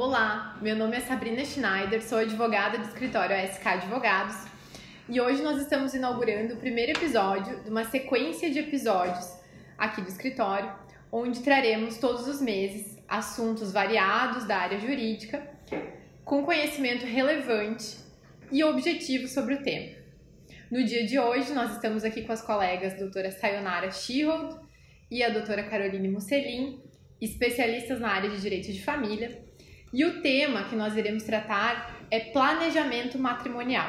Olá, meu nome é Sabrina Schneider, sou advogada do escritório ASK Advogados e hoje nós estamos inaugurando o primeiro episódio de uma sequência de episódios aqui do escritório, onde traremos todos os meses assuntos variados da área jurídica com conhecimento relevante e objetivo sobre o tema. No dia de hoje, nós estamos aqui com as colegas doutora Sayonara Shihold e a doutora Caroline Musselin, especialistas na área de direito de família, e o tema que nós iremos tratar é planejamento matrimonial.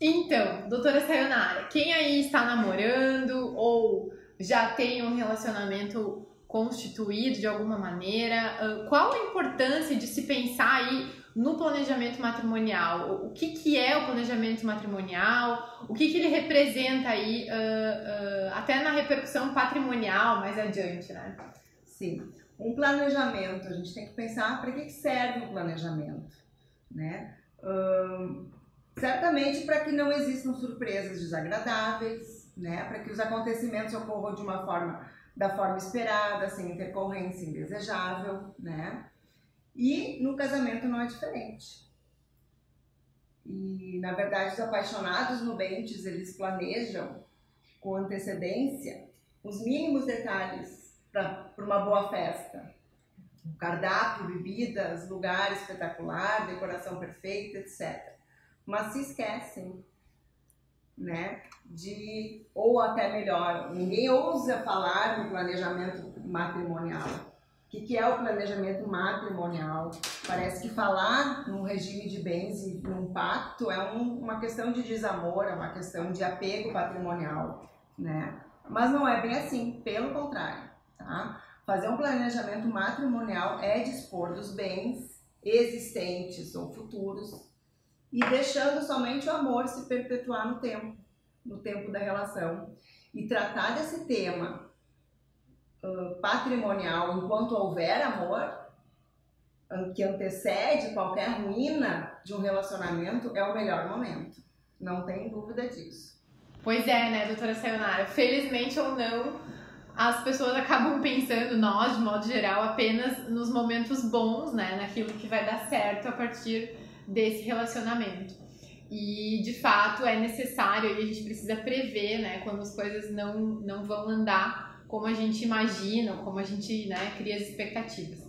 Então, doutora Sayonara, quem aí está namorando ou já tem um relacionamento constituído de alguma maneira, qual a importância de se pensar aí no planejamento matrimonial? O que, que é o planejamento matrimonial? O que, que ele representa aí, uh, uh, até na repercussão patrimonial mais adiante, né? Sim. Um planejamento, a gente tem que pensar para que serve o planejamento, né? Certamente para que não existam surpresas desagradáveis, né? Para que os acontecimentos ocorram de uma forma da forma esperada, sem intercorrência indesejável, né? E no casamento não é diferente. E, na verdade, os apaixonados nubentes, eles planejam com antecedência os mínimos detalhes para uma boa festa. Cardápio, bebidas, lugar espetacular, decoração perfeita, etc. Mas se esquecem, né, de, ou até melhor, ninguém ousa falar no planejamento matrimonial que, que é o planejamento matrimonial. Parece que falar num regime de bens e num pacto é um, uma questão de desamor, é uma questão de apego patrimonial, né? Mas não é bem assim, pelo contrário, tá? Fazer um planejamento matrimonial é dispor dos bens existentes ou futuros e deixando somente o amor se perpetuar no tempo, no tempo da relação. E tratar desse tema patrimonial enquanto houver amor, que antecede qualquer ruína de um relacionamento, é o melhor momento. Não tem dúvida disso. Pois é, né, doutora Sayonara? Felizmente ou não, as pessoas acabam pensando, nós, de modo geral, apenas nos momentos bons, né, naquilo que vai dar certo a partir desse relacionamento. E, de fato, é necessário e a gente precisa prever, né, quando as coisas não, não vão andar como a gente imagina, como a gente né, cria as expectativas.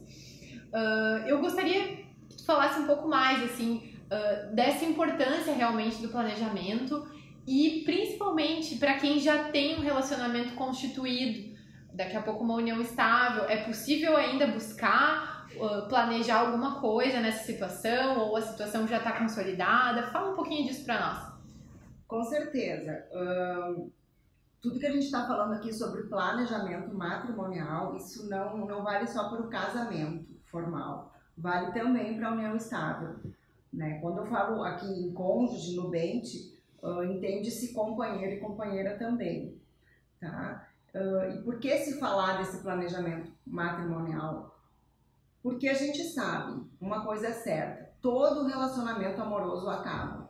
Uh, eu gostaria que tu falasse um pouco mais assim uh, dessa importância realmente do planejamento e principalmente para quem já tem um relacionamento constituído, daqui a pouco uma união estável, é possível ainda buscar uh, planejar alguma coisa nessa situação ou a situação já está consolidada? Fala um pouquinho disso para nós. Com certeza tudo que a gente está falando aqui sobre planejamento matrimonial, isso não, não vale só para o casamento formal, vale também para a união estável. Né? Quando eu falo aqui em cônjuge, no bente, uh, entende-se companheiro e companheira também. Tá? Uh, e por que se falar desse planejamento matrimonial? Porque a gente sabe, uma coisa é certa, todo relacionamento amoroso acaba.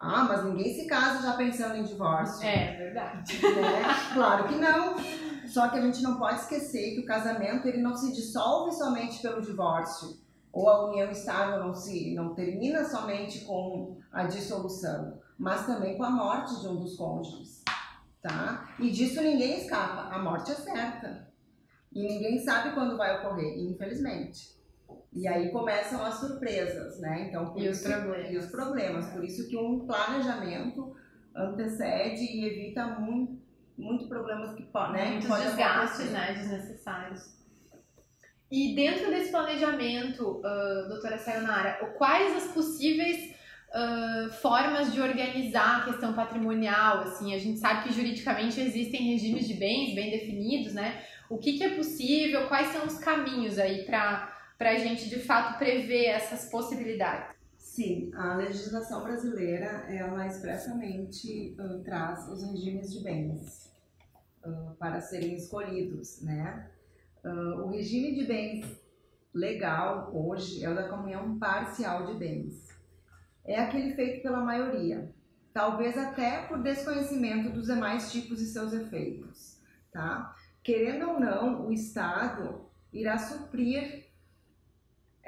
Ah, mas ninguém se casa já pensando em divórcio. É, verdade. Né? Claro que não. Só que a gente não pode esquecer que o casamento ele não se dissolve somente pelo divórcio. Ou a união estável não se não termina somente com a dissolução, mas também com a morte de um dos cônjuges, tá? E disso ninguém escapa. A morte é certa. E ninguém sabe quando vai ocorrer, infelizmente. E aí começam as surpresas, né? Então, e, isso, os problemas. e os problemas. Por isso que um planejamento antecede e evita muito, muito problemas que, né, Muitos podem desgastes né, desnecessários. E dentro desse planejamento, uh, doutora Sayonara, quais as possíveis uh, formas de organizar a questão patrimonial? Assim, a gente sabe que juridicamente existem regimes de bens bem definidos, né? O que, que é possível? Quais são os caminhos aí para para a gente de fato prever essas possibilidades? Sim, a legislação brasileira ela expressamente uh, traz os regimes de bens uh, para serem escolhidos, né? Uh, o regime de bens legal hoje é o da comunhão parcial de bens. É aquele feito pela maioria. talvez até por desconhecimento dos demais tipos e seus efeitos, tá? Querendo ou não, o Estado irá suprir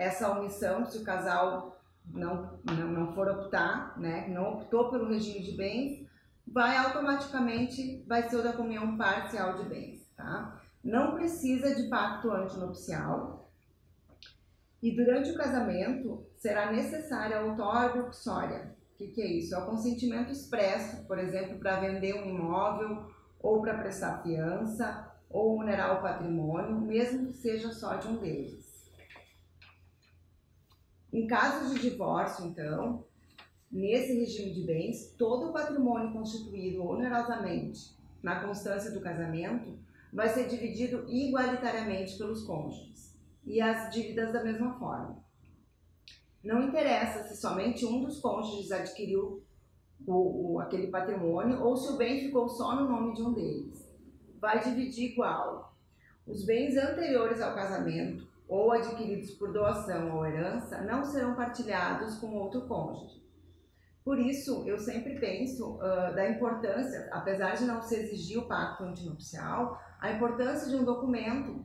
essa omissão se o casal não, não, não for optar, né, não optou pelo regime de bens, vai automaticamente, vai ser o da comunhão parcial de bens, tá? Não precisa de pacto antinupcial e durante o casamento será necessária a outorga uxória. O que, que é isso? É o consentimento expresso, por exemplo, para vender um imóvel ou para prestar fiança ou onerar o patrimônio, mesmo que seja só de um deles. Em caso de divórcio, então, nesse regime de bens, todo o patrimônio constituído onerosamente na constância do casamento vai ser dividido igualitariamente pelos cônjuges e as dívidas da mesma forma. Não interessa se somente um dos cônjuges adquiriu o, o, aquele patrimônio ou se o bem ficou só no nome de um deles. Vai dividir igual. Os bens anteriores ao casamento ou adquiridos por doação ou herança não serão partilhados com outro cônjuge. Por isso, eu sempre penso uh, da importância, apesar de não se exigir o pacto antinupcial, a importância de um documento,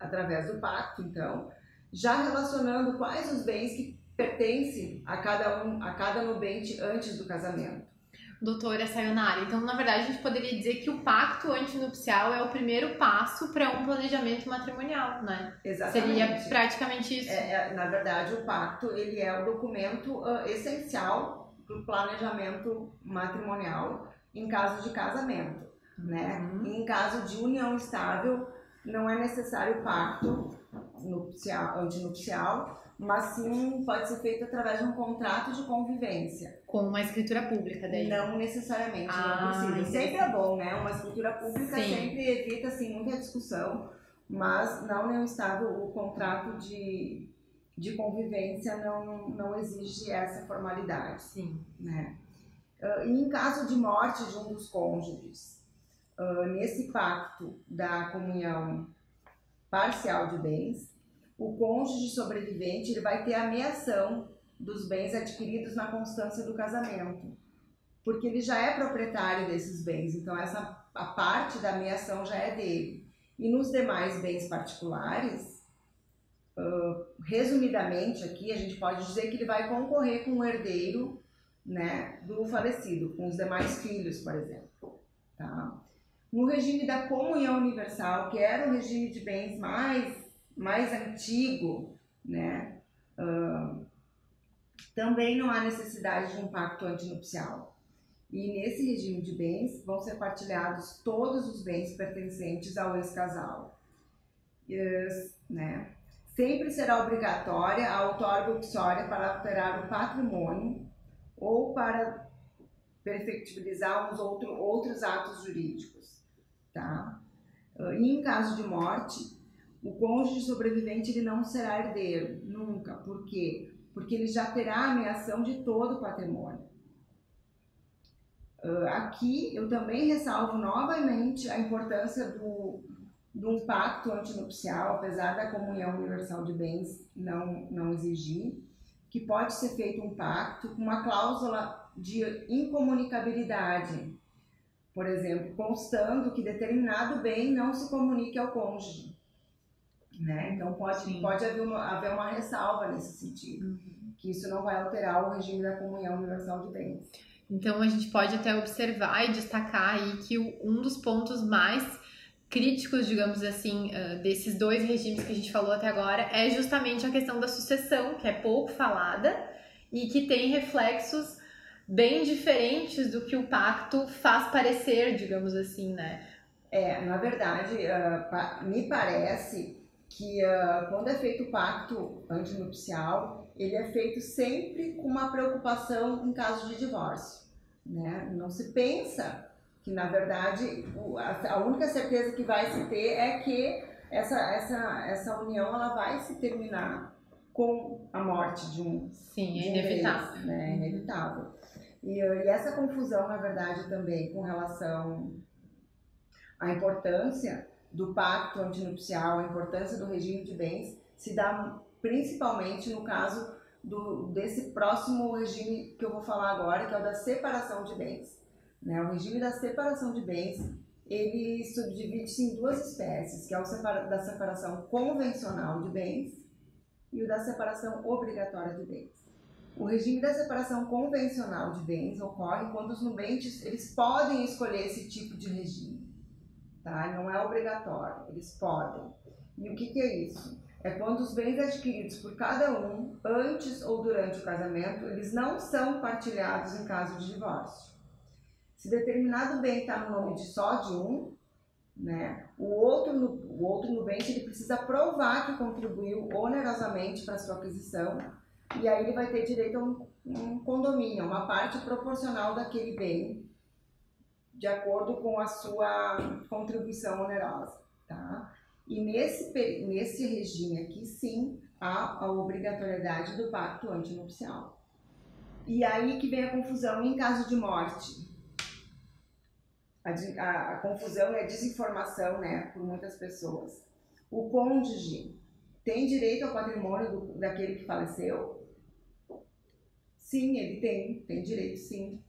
através do pacto, então, já relacionando quais os bens que pertencem a cada um, a cada nubente antes do casamento doutora Sayonara. Então, na verdade, a gente poderia dizer que o pacto antinupcial é o primeiro passo para um planejamento matrimonial, né? Exatamente. Seria praticamente isso. É, é, na verdade, o pacto ele é o documento uh, essencial para o planejamento matrimonial em caso de casamento, né? Uhum. em caso de união estável, não é necessário pacto nupcial, antinupcial, mas sim pode ser feito através de um contrato de convivência. Com uma escritura pública daí? Não necessariamente, ah, não precisa. Sempre é bom, né? Uma escritura pública sim. sempre evita assim, muita discussão, mas na união estável o contrato de, de convivência não, não exige essa formalidade. Sim. Né? Uh, e em caso de morte de um dos cônjuges, uh, nesse pacto da comunhão parcial de bens, o cônjuge sobrevivente ele vai ter a meação dos bens adquiridos na constância do casamento, porque ele já é proprietário desses bens, então essa a parte da meação já é dele. E nos demais bens particulares, uh, resumidamente aqui, a gente pode dizer que ele vai concorrer com o herdeiro né, do falecido, com os demais filhos, por exemplo. Tá? No regime da comunhão universal, que era o regime de bens mais mais antigo, né, uh, também não há necessidade de um pacto antinupcial. E nesse regime de bens vão ser partilhados todos os bens pertencentes ao ex-casal. Né? Sempre será obrigatória a outorga uxória para alterar o patrimônio ou para perfectibilizar uns outro, outros atos jurídicos. Tá? E em caso de morte, o cônjuge sobrevivente ele não será herdeiro, nunca. Por quê? Porque ele já terá a ameação de todo o patrimônio. Uh, aqui eu também ressalvo novamente a importância do, de um pacto antinupcial, apesar da comunhão universal de bens não, não exigir, que pode ser feito um pacto com uma cláusula de incomunicabilidade, por exemplo, constando que determinado bem não se comunique ao cônjuge. Né? Então pode, pode haver, uma, haver uma ressalva nesse sentido, uhum. que isso não vai alterar o regime da comunhão universal de bens. Então a gente pode até observar e destacar aí que um dos pontos mais críticos, digamos assim, desses dois regimes que a gente falou até agora é justamente a questão da sucessão, que é pouco falada e que tem reflexos bem diferentes do que o pacto faz parecer, digamos assim, né? É, na verdade, uh, me parece que uh, quando é feito o pacto antinupcial, ele é feito sempre com uma preocupação em caso de divórcio. Né? Não se pensa que, na verdade, o, a, a, única certeza que vai se ter é que essa, essa, essa união ela vai se terminar com a morte de um. Sim, é inevitável. Deles, né? É inevitável. E, e essa confusão, na verdade, também com relação à importância do pacto antinupcial, a importância do regime de bens, se dá principalmente no caso do, desse próximo regime que eu vou falar agora, que é o da separação de bens. Né? O regime da separação de bens, ele subdivide-se em duas espécies, que é o separa, da separação convencional de bens e o da separação obrigatória de bens. O regime da separação convencional de bens ocorre quando os nubentes eles podem escolher esse tipo de regime, tá? Não é obrigatório, eles podem. E o que, que é isso? É quando os bens adquiridos por cada um, antes ou durante o casamento, eles não são partilhados em caso de divórcio. Se determinado bem está no nome de só de um, né, o outro, o outro nubente ele precisa provar que contribuiu onerosamente para sua aquisição e aí ele vai ter direito a um, um condomínio, uma parte proporcional daquele bem, de acordo com a sua contribuição onerosa, tá? E nesse, nesse regime aqui, sim, há a obrigatoriedade do pacto antinupcial. E aí que vem a confusão em caso de morte. A, a, a confusão e a desinformação, né, por muitas pessoas. O cônjuge tem direito ao patrimônio do, daquele que faleceu? Sim, ele tem, tem direito, sim.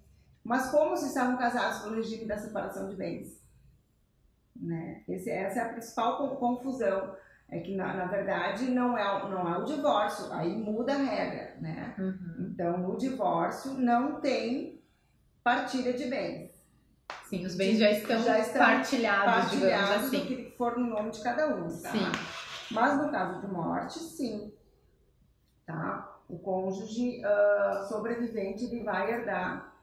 Mas como se estavam casados pelo regime da separação de bens? Né? Esse, essa é a principal confusão. É que, na, na verdade, não é, não é o divórcio, aí muda a regra, né? Uhum. Então, no divórcio não tem partilha de bens. Sim, os bens já estão, já estão partilhados, partilhados assim. do que for no nome de cada um, tá? Sim. Mas no caso de morte, sim, tá? O cônjuge uh, sobrevivente, ele vai herdar,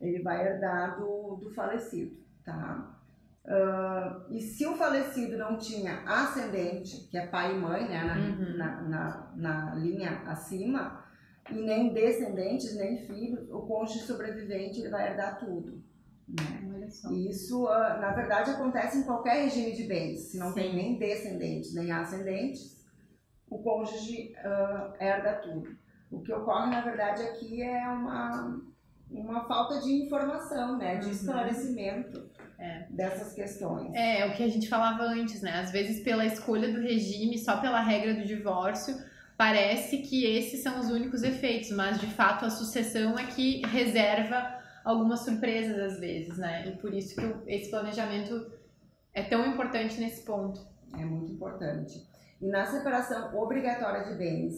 ele vai herdar do, do falecido, tá? Uh, e se o falecido não tinha ascendente, que é pai e mãe, né, na, uhum. na, na, na, linha acima, e nem descendentes, nem filhos, o cônjuge sobrevivente ele vai herdar tudo. Né? E isso, uh, na verdade, acontece em qualquer regime de bens. Se não Sim. tem nem descendentes, nem ascendentes, o cônjuge uh, herda tudo. O que ocorre, na verdade, aqui é uma, uma falta de informação, né, de uhum. esclarecimento é. dessas questões. É, o que a gente falava antes, né? Às vezes, pela escolha do regime, só pela regra do divórcio, parece que esses são os únicos efeitos, mas de fato a sucessão é que reserva algumas surpresas às vezes, né? E por isso que esse planejamento é tão importante nesse ponto. É muito importante. E na separação obrigatória de bens,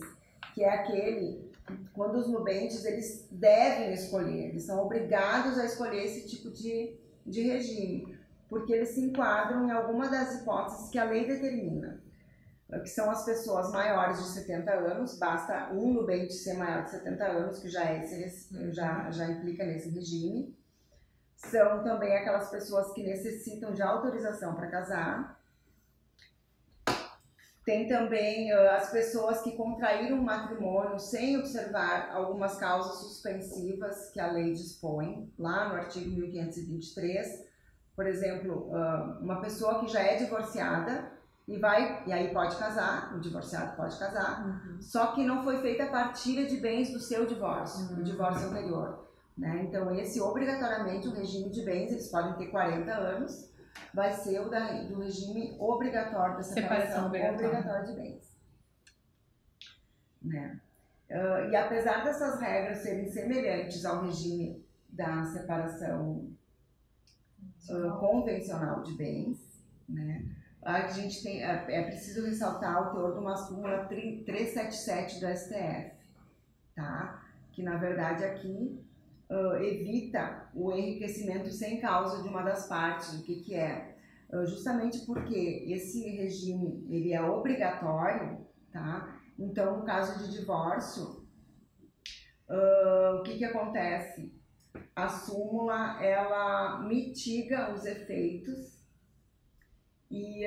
que é aquele quando os nubentes eles devem escolher, eles são obrigados a escolher esse tipo de de regime, porque eles se enquadram em alguma das hipóteses que a lei determina, que são as pessoas maiores de 70 anos, basta um nubente ser maior de 70 anos, que já, é esse, já, já implica nesse regime. São também aquelas pessoas que necessitam de autorização para casar. Tem também uh, as pessoas que contraíram um matrimônio sem observar algumas causas suspensivas que a lei dispõe, lá no artigo 1523. Por exemplo, uh, uma pessoa que já é divorciada e vai, e aí pode casar, o divorciado pode casar, uhum. só que não foi feita a partilha de bens do seu divórcio, uhum. do divórcio anterior. Né? Então, esse obrigatoriamente o regime de bens, eles podem ter 40 anos, vai ser o da, do regime obrigatório da separação, separação obrigatória de bens. Né? Uh, e apesar dessas regras serem semelhantes ao regime da separação uh, convencional de bens, né? a gente tem, é, é preciso ressaltar o teor de uma súmula 377 do STF, tá? que na verdade aqui uh, evita o enriquecimento sem causa de uma das partes. O que, que é? Uh, justamente porque esse regime ele é obrigatório, tá? Então, no caso de divórcio, uh, o que, que acontece? A súmula ela mitiga os efeitos e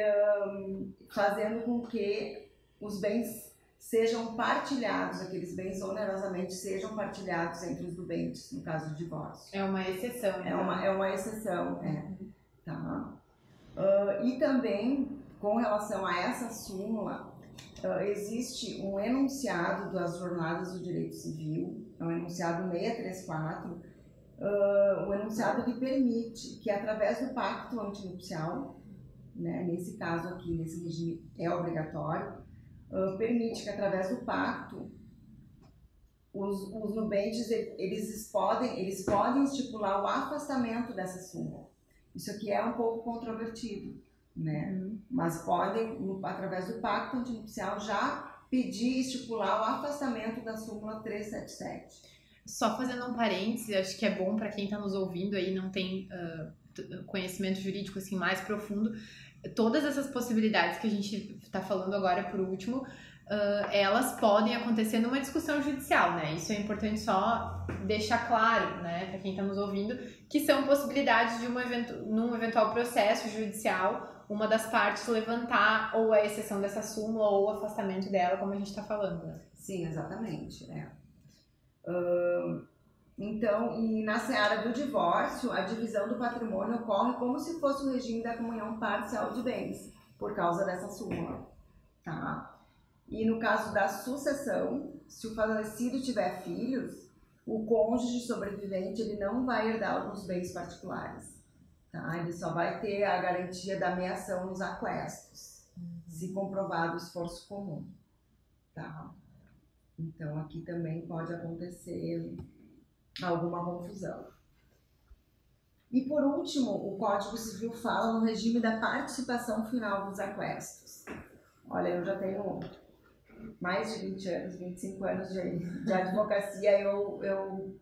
fazendo com que os bens sejam partilhados, aqueles bens onerosamente sejam partilhados entre os nubentes, no caso do divórcio. É uma exceção. É uma, é uma exceção, é. Uhum. Tá. Uh, e também, com relação a essa súmula, uh, existe um enunciado das Jornadas do Direito Civil, é um enunciado 634, uh, o enunciado que permite que, através do pacto antinupcial, né, nesse caso aqui, nesse regime é obrigatório, permite que através do pacto os, os nubentes, eles podem, eles podem estipular o afastamento dessa súmula. Isso aqui é um pouco controvertido, né? Uhum. Mas podem, através do pacto antinupcial, já pedir estipular o afastamento da súmula 377. Só fazendo um parêntese, acho que é bom para quem está nos ouvindo aí não tem uh, conhecimento jurídico assim mais profundo. Todas essas possibilidades que a gente está falando agora por último, uh, elas podem acontecer numa discussão judicial, né? Isso é importante só deixar claro, né, para quem está nos ouvindo, que são possibilidades de um evento, num eventual processo judicial, uma das partes levantar ou a exceção dessa súmula ou o afastamento dela, como a gente está falando. Né? Sim, exatamente. É. Uh, então, e na seara do divórcio, a divisão do patrimônio ocorre como se fosse o regime da comunhão parcial de bens, por causa dessa súmula. Tá? E no caso da sucessão, se o falecido tiver filhos, o cônjuge sobrevivente ele não vai herdar os bens particulares. Tá? Ele só vai ter a garantia da meação nos aquestos, uhum. se comprovado o esforço comum. Tá? Então aqui também pode acontecer alguma confusão. E por último, o Código Civil fala no regime da participação final dos aquestos. Olha, eu já tenho mais de 20 anos, 25 anos de, de advocacia, eu, eu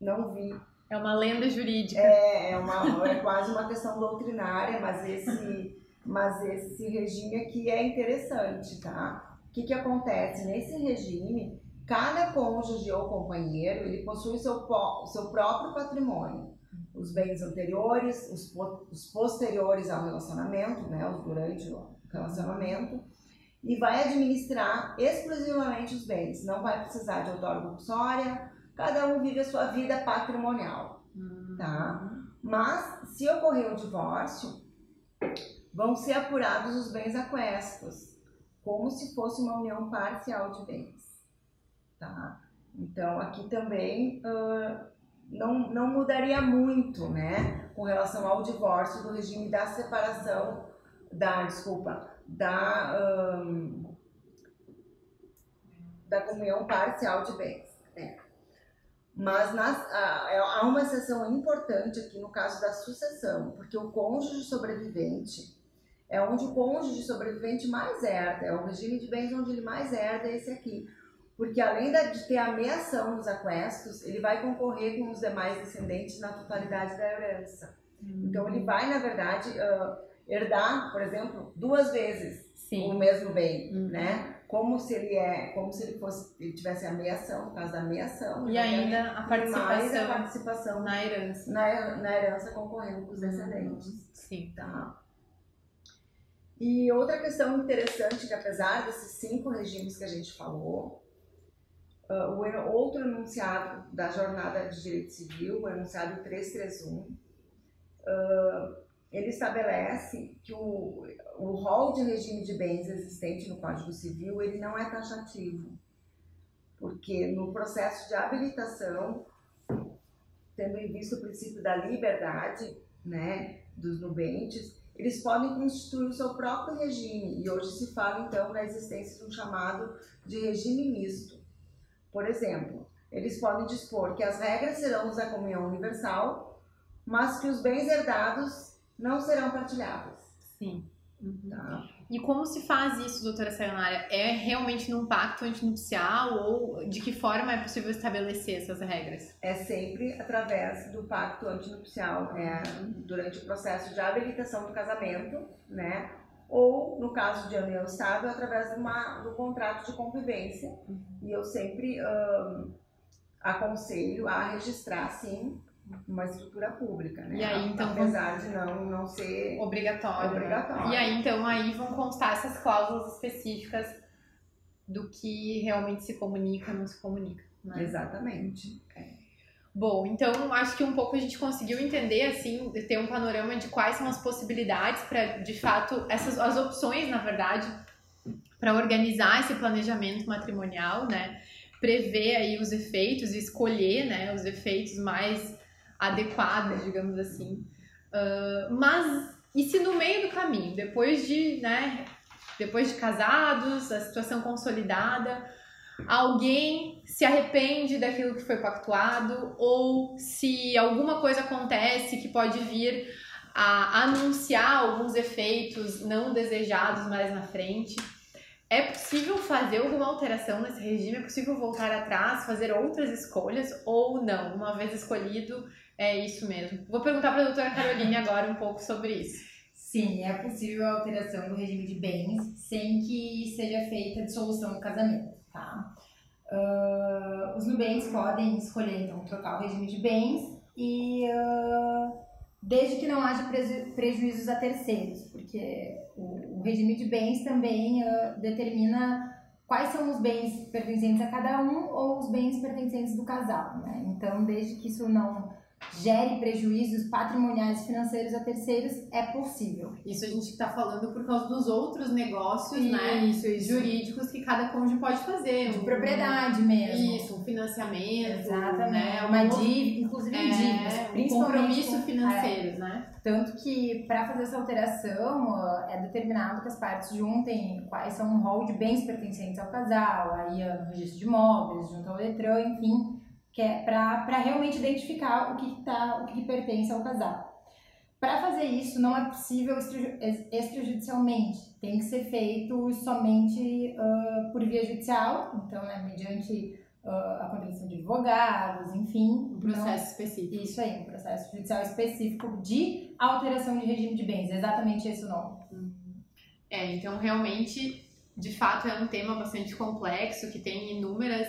não vi. É uma lenda jurídica. É, é, uma, é quase uma questão doutrinária, mas esse, mas esse regime aqui é interessante, tá? O que, que acontece? Nesse regime, cada cônjuge ou companheiro, ele possui seu, seu próprio patrimônio. Os bens anteriores, os, os posteriores ao relacionamento, né, os durante o relacionamento, e vai administrar exclusivamente os bens. Não vai precisar de outorga compulsória, cada um vive a sua vida patrimonial, tá? Uhum. Mas, se ocorrer o divórcio, vão ser apurados os bens aquestos, como se fosse uma união parcial de bens, tá? Então, aqui também uh, não, não mudaria muito, né, com relação ao divórcio do regime da separação, da, desculpa, da, um, da comunhão parcial de bens. Né? Mas nas, há uma exceção importante aqui no caso da sucessão, porque o cônjuge sobrevivente é onde o cônjuge sobrevivente mais herda, é o regime de bens onde ele mais herda é esse aqui. Porque além de ter a meação dos aquestos, ele vai concorrer com os demais descendentes na totalidade da herança. Hum. Então ele vai, na verdade, uh, herdar, por exemplo, duas vezes Sim. o mesmo bem, uhum. né? Como se ele é, como se ele fosse, ele tivesse a meação, no caso da meação. E ainda a participação, a participação na herança. Na, na herança concorrendo com os descendentes. Uhum. Sim. Tá. E outra questão interessante que apesar desses cinco regimes que a gente falou, uh, o outro enunciado da jornada de direito civil, o enunciado 331, uh, ele estabelece que o, o rol de regime de bens existente no Código Civil ele não é taxativo, porque no processo de habilitação, tendo em vista o princípio da liberdade né, dos nubentes, eles podem constituir o seu próprio regime, e hoje se fala então da existência de um chamado de regime misto. Por exemplo, eles podem dispor que as regras serão da comunhão universal, mas que os bens herdados não serão partilhadas. Sim. Uhum. Tá. E como se faz isso, doutora Sayonara? É realmente num pacto antinupcial ou de que forma é possível estabelecer essas regras? É sempre através do pacto antinupcial, é, durante o processo de habilitação do casamento, né? Ou, no caso de união estável, através de uma, do contrato de convivência. Uhum. E eu sempre um, aconselho a registrar, sim, uma estrutura pública, né? E aí, então, Apesar de não, não ser obrigatório. obrigatório. E aí, então, aí vão constar essas cláusulas específicas do que realmente se comunica ou não se comunica. Né? Exatamente. É. Bom, então acho que um pouco a gente conseguiu entender, assim, ter um panorama de quais são as possibilidades para, de fato, essas as opções, na verdade, para organizar esse planejamento matrimonial, né? Prever aí os efeitos e escolher, né, os efeitos mais adequadas, digamos assim. Uh, mas e se no meio do caminho, depois de, né, depois de casados, a situação consolidada, alguém se arrepende daquilo que foi pactuado ou se alguma coisa acontece que pode vir a anunciar alguns efeitos não desejados mais na frente. É possível fazer alguma alteração nesse regime? É possível voltar atrás, fazer outras escolhas ou não? Uma vez escolhido, é isso mesmo. Vou perguntar para a doutora Caroline agora um pouco sobre isso. Sim, é possível a alteração do regime de bens sem que seja feita a dissolução do casamento, tá? Uh, os nubentes podem escolher, então, trocar o regime de bens e uh, desde que não haja prejuízos a terceiros, porque o, o regime de bens também uh, determina quais são os bens pertencentes a cada um ou os bens pertencentes do casal, né? Então, desde que isso não gere prejuízos patrimoniais e financeiros a terceiros, é possível. Isso a gente está falando por causa dos outros negócios isso, né, isso, jurídicos que cada cônjuge pode fazer. De um, propriedade mesmo. Isso, um financiamento. Exatamente. Né, uma dívida, inclusive é, dívidas. Um compromisso financeiro, é. né? Tanto que para fazer essa alteração é determinado que as partes juntem quais são o rol de bens pertencentes ao casal, aí no registro de imóveis, junto ao Detran, enfim que é para realmente identificar o que, tá, o que pertence ao casal. Para fazer isso, não é possível extrajudicialmente, tem que ser feito somente uh, por via judicial, então, né, mediante uh, a contratação de advogados, enfim. Um processo não, específico. Isso aí, um processo judicial específico de alteração de regime de bens, exatamente esse o nome. Uhum. É, então realmente, de fato, é um tema bastante complexo, que tem inúmeras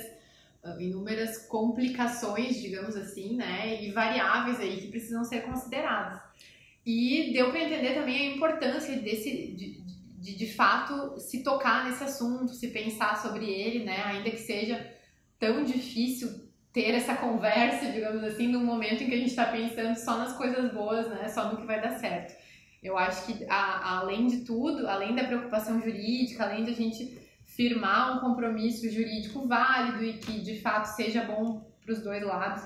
inúmeras complicações, digamos assim, né, e variáveis aí que precisam ser consideradas. E deu para entender também a importância desse, de, de, de fato, se tocar nesse assunto, se pensar sobre ele, né, ainda que seja tão difícil ter essa conversa, digamos assim, num momento em que a gente está pensando só nas coisas boas, né, só no que vai dar certo. Eu acho que, a, além de tudo, além da preocupação jurídica, além de a gente firmar um compromisso jurídico válido e que de fato seja bom para os dois lados.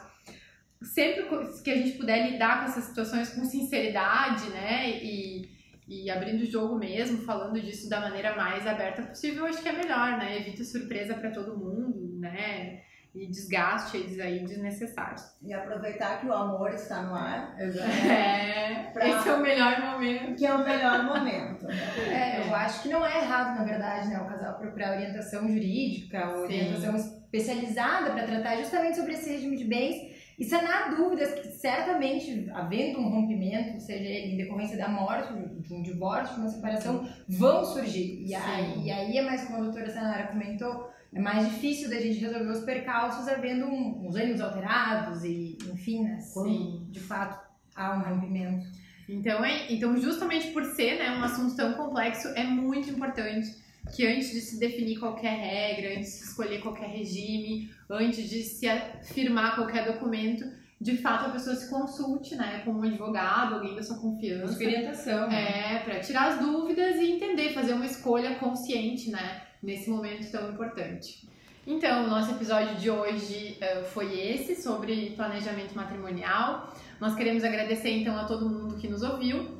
Sempre que a gente puder lidar com essas situações com sinceridade, né, e, e abrindo o jogo mesmo, falando disso da maneira mais aberta possível, acho que é melhor, né? Evita surpresa para todo mundo, né? E desgastes aí desnecessários. E aproveitar que o amor está no ar. É, pra... esse é o melhor momento. Que é o melhor momento. É, eu acho que não é errado, na verdade, né, o casal procurar orientação jurídica, orientação Sim. especializada para tratar justamente sobre esse regime de bens e sanar dúvidas que certamente, havendo um rompimento, seja ele em decorrência da morte, de um divórcio, de uma separação, vão surgir. E aí, e aí é mais como a doutora Sanara comentou, é mais difícil da gente resolver os percalços havendo um, uns ânimos alterados e, enfim, né, quando de fato há um rompimento. Então, é, então, justamente por ser né, um assunto tão complexo, é muito importante que antes de se definir qualquer regra, antes de se escolher qualquer regime, antes de se firmar qualquer documento, de fato a pessoa se consulte, né, com um advogado, alguém da sua confiança. orientação. Né? É, para tirar as dúvidas e entender, fazer uma escolha consciente, né, nesse momento tão importante. Então, o nosso episódio de hoje uh, foi esse, sobre planejamento matrimonial. Nós queremos agradecer então a todo mundo que nos ouviu.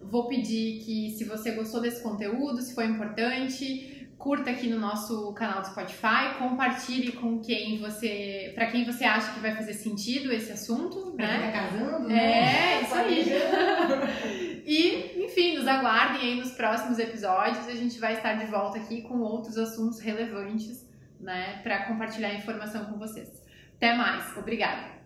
Vou pedir que, se você gostou desse conteúdo, se foi importante, curta aqui no nosso canal do Spotify, compartilhe com quem você, para quem você acha que vai fazer sentido esse assunto, pra né? Quem tá casando, é, né? É, isso aí. e, enfim, nos aguardem aí nos próximos episódios. A gente vai estar de volta aqui com outros assuntos relevantes, né, para compartilhar informação com vocês. Até mais. Obrigada.